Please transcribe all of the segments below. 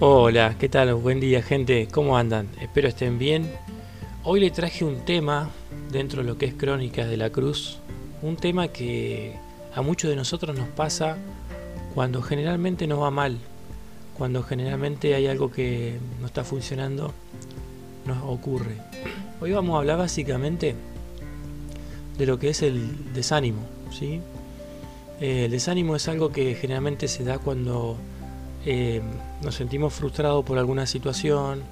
Hola, ¿qué tal? Buen día gente, ¿cómo andan? Espero estén bien. Hoy le traje un tema dentro de lo que es Crónicas de la Cruz, un tema que a muchos de nosotros nos pasa cuando generalmente nos va mal, cuando generalmente hay algo que no está funcionando, nos ocurre. Hoy vamos a hablar básicamente de lo que es el desánimo, ¿sí? El desánimo es algo que generalmente se da cuando eh, nos sentimos frustrados por alguna situación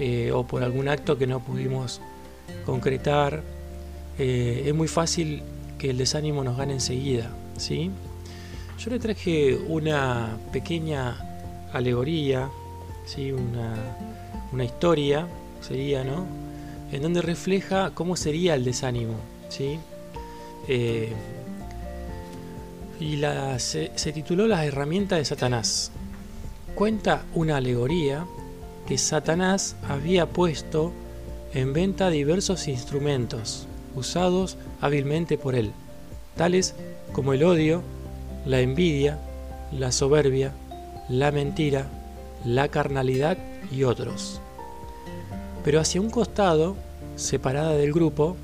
eh, o por algún acto que no pudimos concretar, eh, es muy fácil que el desánimo nos gane enseguida. ¿sí? Yo le traje una pequeña alegoría, ¿sí? una, una historia, sería, ¿no? En donde refleja cómo sería el desánimo. ¿sí? y la, se, se tituló Las herramientas de Satanás cuenta una alegoría que Satanás había puesto en venta diversos instrumentos usados hábilmente por él, tales como el odio, la envidia, la soberbia, la mentira, la carnalidad y otros. Pero hacia un costado, separada del grupo,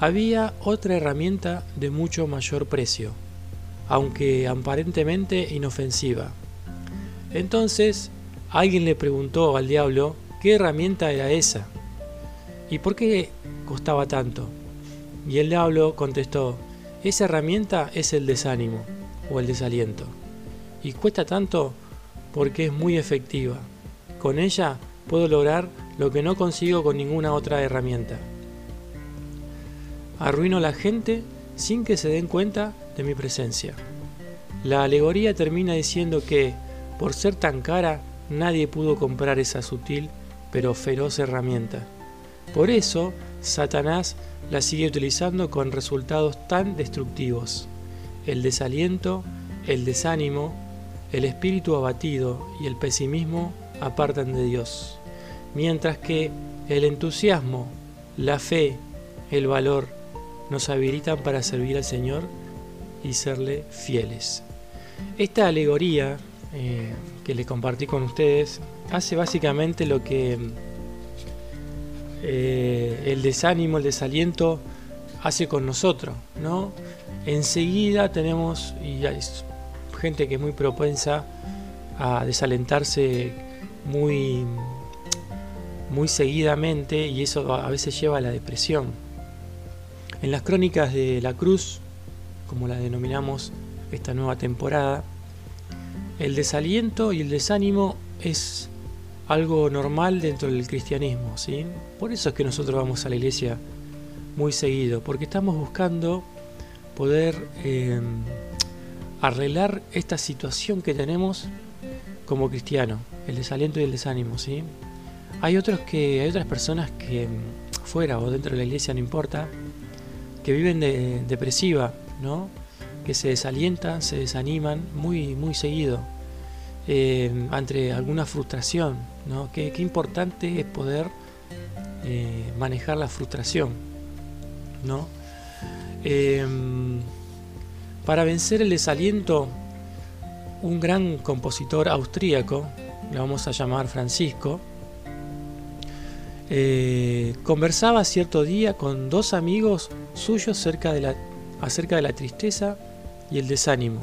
había otra herramienta de mucho mayor precio, aunque aparentemente inofensiva entonces alguien le preguntó al diablo qué herramienta era esa y por qué costaba tanto. Y el diablo contestó, esa herramienta es el desánimo o el desaliento. Y cuesta tanto porque es muy efectiva. Con ella puedo lograr lo que no consigo con ninguna otra herramienta. Arruino a la gente sin que se den cuenta de mi presencia. La alegoría termina diciendo que por ser tan cara, nadie pudo comprar esa sutil pero feroz herramienta. Por eso, Satanás la sigue utilizando con resultados tan destructivos. El desaliento, el desánimo, el espíritu abatido y el pesimismo apartan de Dios, mientras que el entusiasmo, la fe, el valor nos habilitan para servir al Señor y serle fieles. Esta alegoría eh, que le compartí con ustedes hace básicamente lo que eh, el desánimo, el desaliento hace con nosotros, ¿no? Enseguida tenemos, y hay gente que es muy propensa a desalentarse muy, muy seguidamente y eso a veces lleva a la depresión. En las crónicas de la cruz, como la denominamos esta nueva temporada, el desaliento y el desánimo es algo normal dentro del cristianismo, ¿sí? Por eso es que nosotros vamos a la iglesia muy seguido, porque estamos buscando poder em, arreglar esta situación que tenemos como cristiano, el desaliento y el desánimo, ¿sí? Hay otros que hay otras personas que em, fuera o dentro de la iglesia no importa, que viven de, depresiva, ¿no? Que se desalientan, se desaniman muy, muy seguido eh, ante alguna frustración. ¿no? Qué, importante es poder eh, manejar la frustración. ¿no? Em, para vencer el desaliento, un gran compositor austríaco, le vamos a llamar Francisco, eh, conversaba cierto día con dos amigos suyos cerca de la, acerca de la tristeza y el desánimo.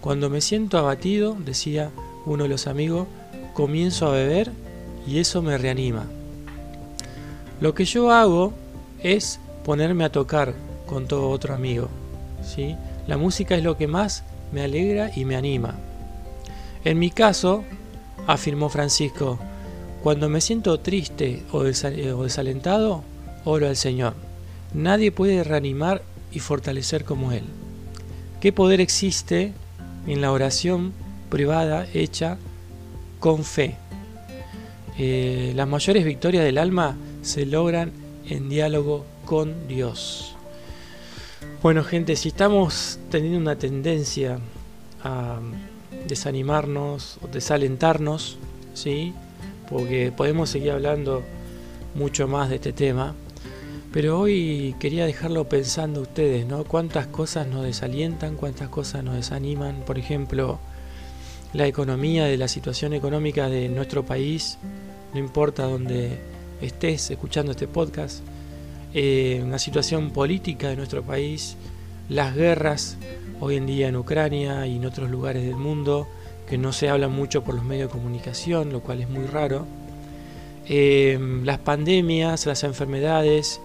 Cuando me siento abatido, decía uno de los amigos, comienzo a beber y eso me reanima. Lo que yo hago es ponerme a tocar con todo otro amigo. ¿sí? La música es lo que más me alegra y me anima. En mi caso, afirmó Francisco, cuando me siento triste o, desalentado, oro al Señor. Nadie puede reanimar y fortalecer como Él. ¿Qué poder existe en la oración privada hecha con fe? Eh, las mayores victorias del alma se logran en diálogo con Dios. Bueno gente, si estamos teniendo una tendencia a desanimarnos o desalentarnos, ¿sí? porque podemos seguir hablando mucho más de este tema, pero hoy quería dejarlo pensando ustedes, ¿no? Cuántas cosas nos desalientan, cuántas cosas nos desaniman. Por ejemplo, la economía, de la situación económica de nuestro país, no importa dónde estés escuchando este podcast, eh, la situación política de nuestro país, las guerras hoy en día en Ucrania y en otros lugares del mundo, que no se hablan mucho por los medios de comunicación, lo cual es muy raro. Eh, las pandemias, las enfermedades.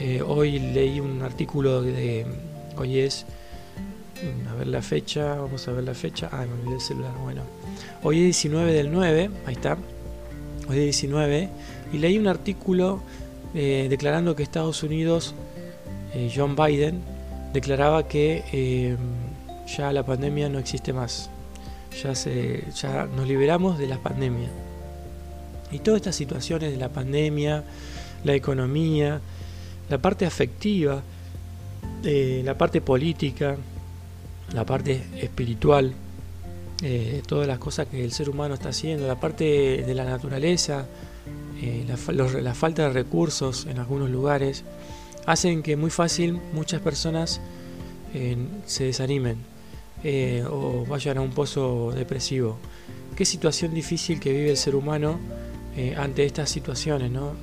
Eh, hoy leí un artículo de. Hoy es. A ver la fecha, vamos a ver la fecha. Ah, me olvidé el celular. Bueno, hoy es 19 del 9, ahí está. Hoy es 19. Y leí un artículo eh, declarando que Estados Unidos, John Biden, declaraba que ya la pandemia no existe más ya, se, ya nos liberamos de la pandemia. Y todas estas situaciones de la pandemia, la economía, la parte afectiva, eh, la parte política, la parte espiritual, eh, todas las cosas que el ser humano está haciendo, la parte de la naturaleza, eh, la, falta de recursos en algunos lugares, hacen que muy fácil muchas personas se desanimen eh, o vayan a un pozo depresivo. Qué situación difícil que vive el ser humano eh, ante estas situaciones, ¿no?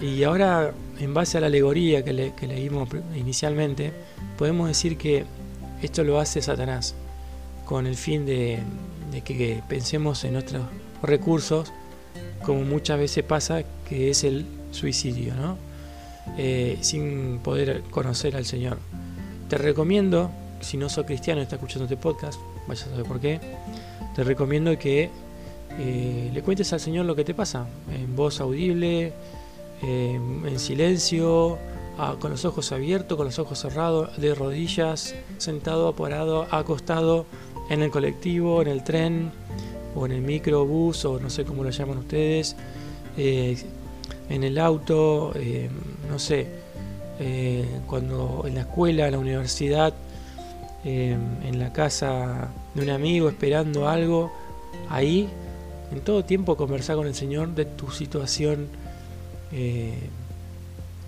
Y ahora, en base a la alegoría que, leímos inicialmente, podemos decir que esto lo hace Satanás, con el fin de, que pensemos en nuestros recursos, como muchas veces pasa, que es el suicidio, ¿no? Eh, sin poder conocer al Señor. Te recomiendo si no sos cristiano y estás escuchando este podcast, vaya a saber por qué, te recomiendo que eh, le cuentes al Señor lo que te pasa, en voz audible, eh, en silencio, con los ojos abiertos, con los ojos cerrados, de rodillas, sentado, parado, acostado, en el colectivo, en el tren, o en el microbús, o no sé cómo lo llaman ustedes, eh, en el auto, no sé, cuando en la escuela, en la universidad, Em, en la casa de un amigo esperando algo, ahí en todo tiempo conversar con el Señor de tu situación, eh,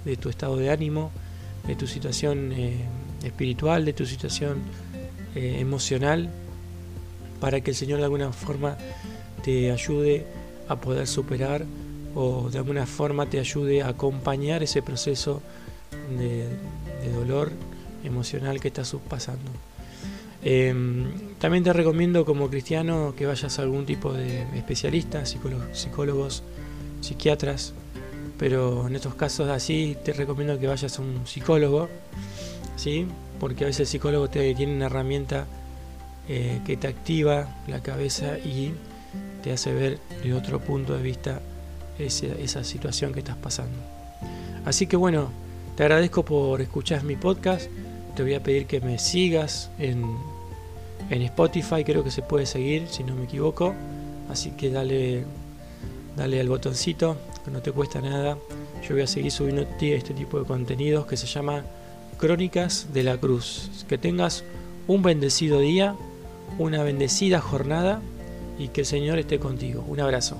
de tu estado de ánimo, de tu situación eh, espiritual, de tu situación eh, emocional, para que el Señor de alguna forma te ayude a poder superar o de alguna forma te ayude a acompañar ese proceso de, dolor emocional que estás pasando. Em, también te recomiendo como cristiano que vayas a algún tipo de especialista, psicólogos, psiquiatras, pero en estos casos así te recomiendo que vayas a un psicólogo, ¿sí? porque a veces el psicólogo te, tiene una herramienta eh, que te activa la cabeza y te hace ver de otro punto de vista esa situación que estás pasando. Así que bueno, te agradezco por escuchar mi podcast te voy a pedir que me sigas en, en Spotify, creo que se puede seguir, si no me equivoco. Así que dale, dale al botoncito, no te cuesta nada. Yo voy a seguir subiendo este tipo de contenidos que se llama Crónicas de la Cruz. Que tengas un bendecido día, una bendecida jornada y que el Señor esté contigo. Un abrazo.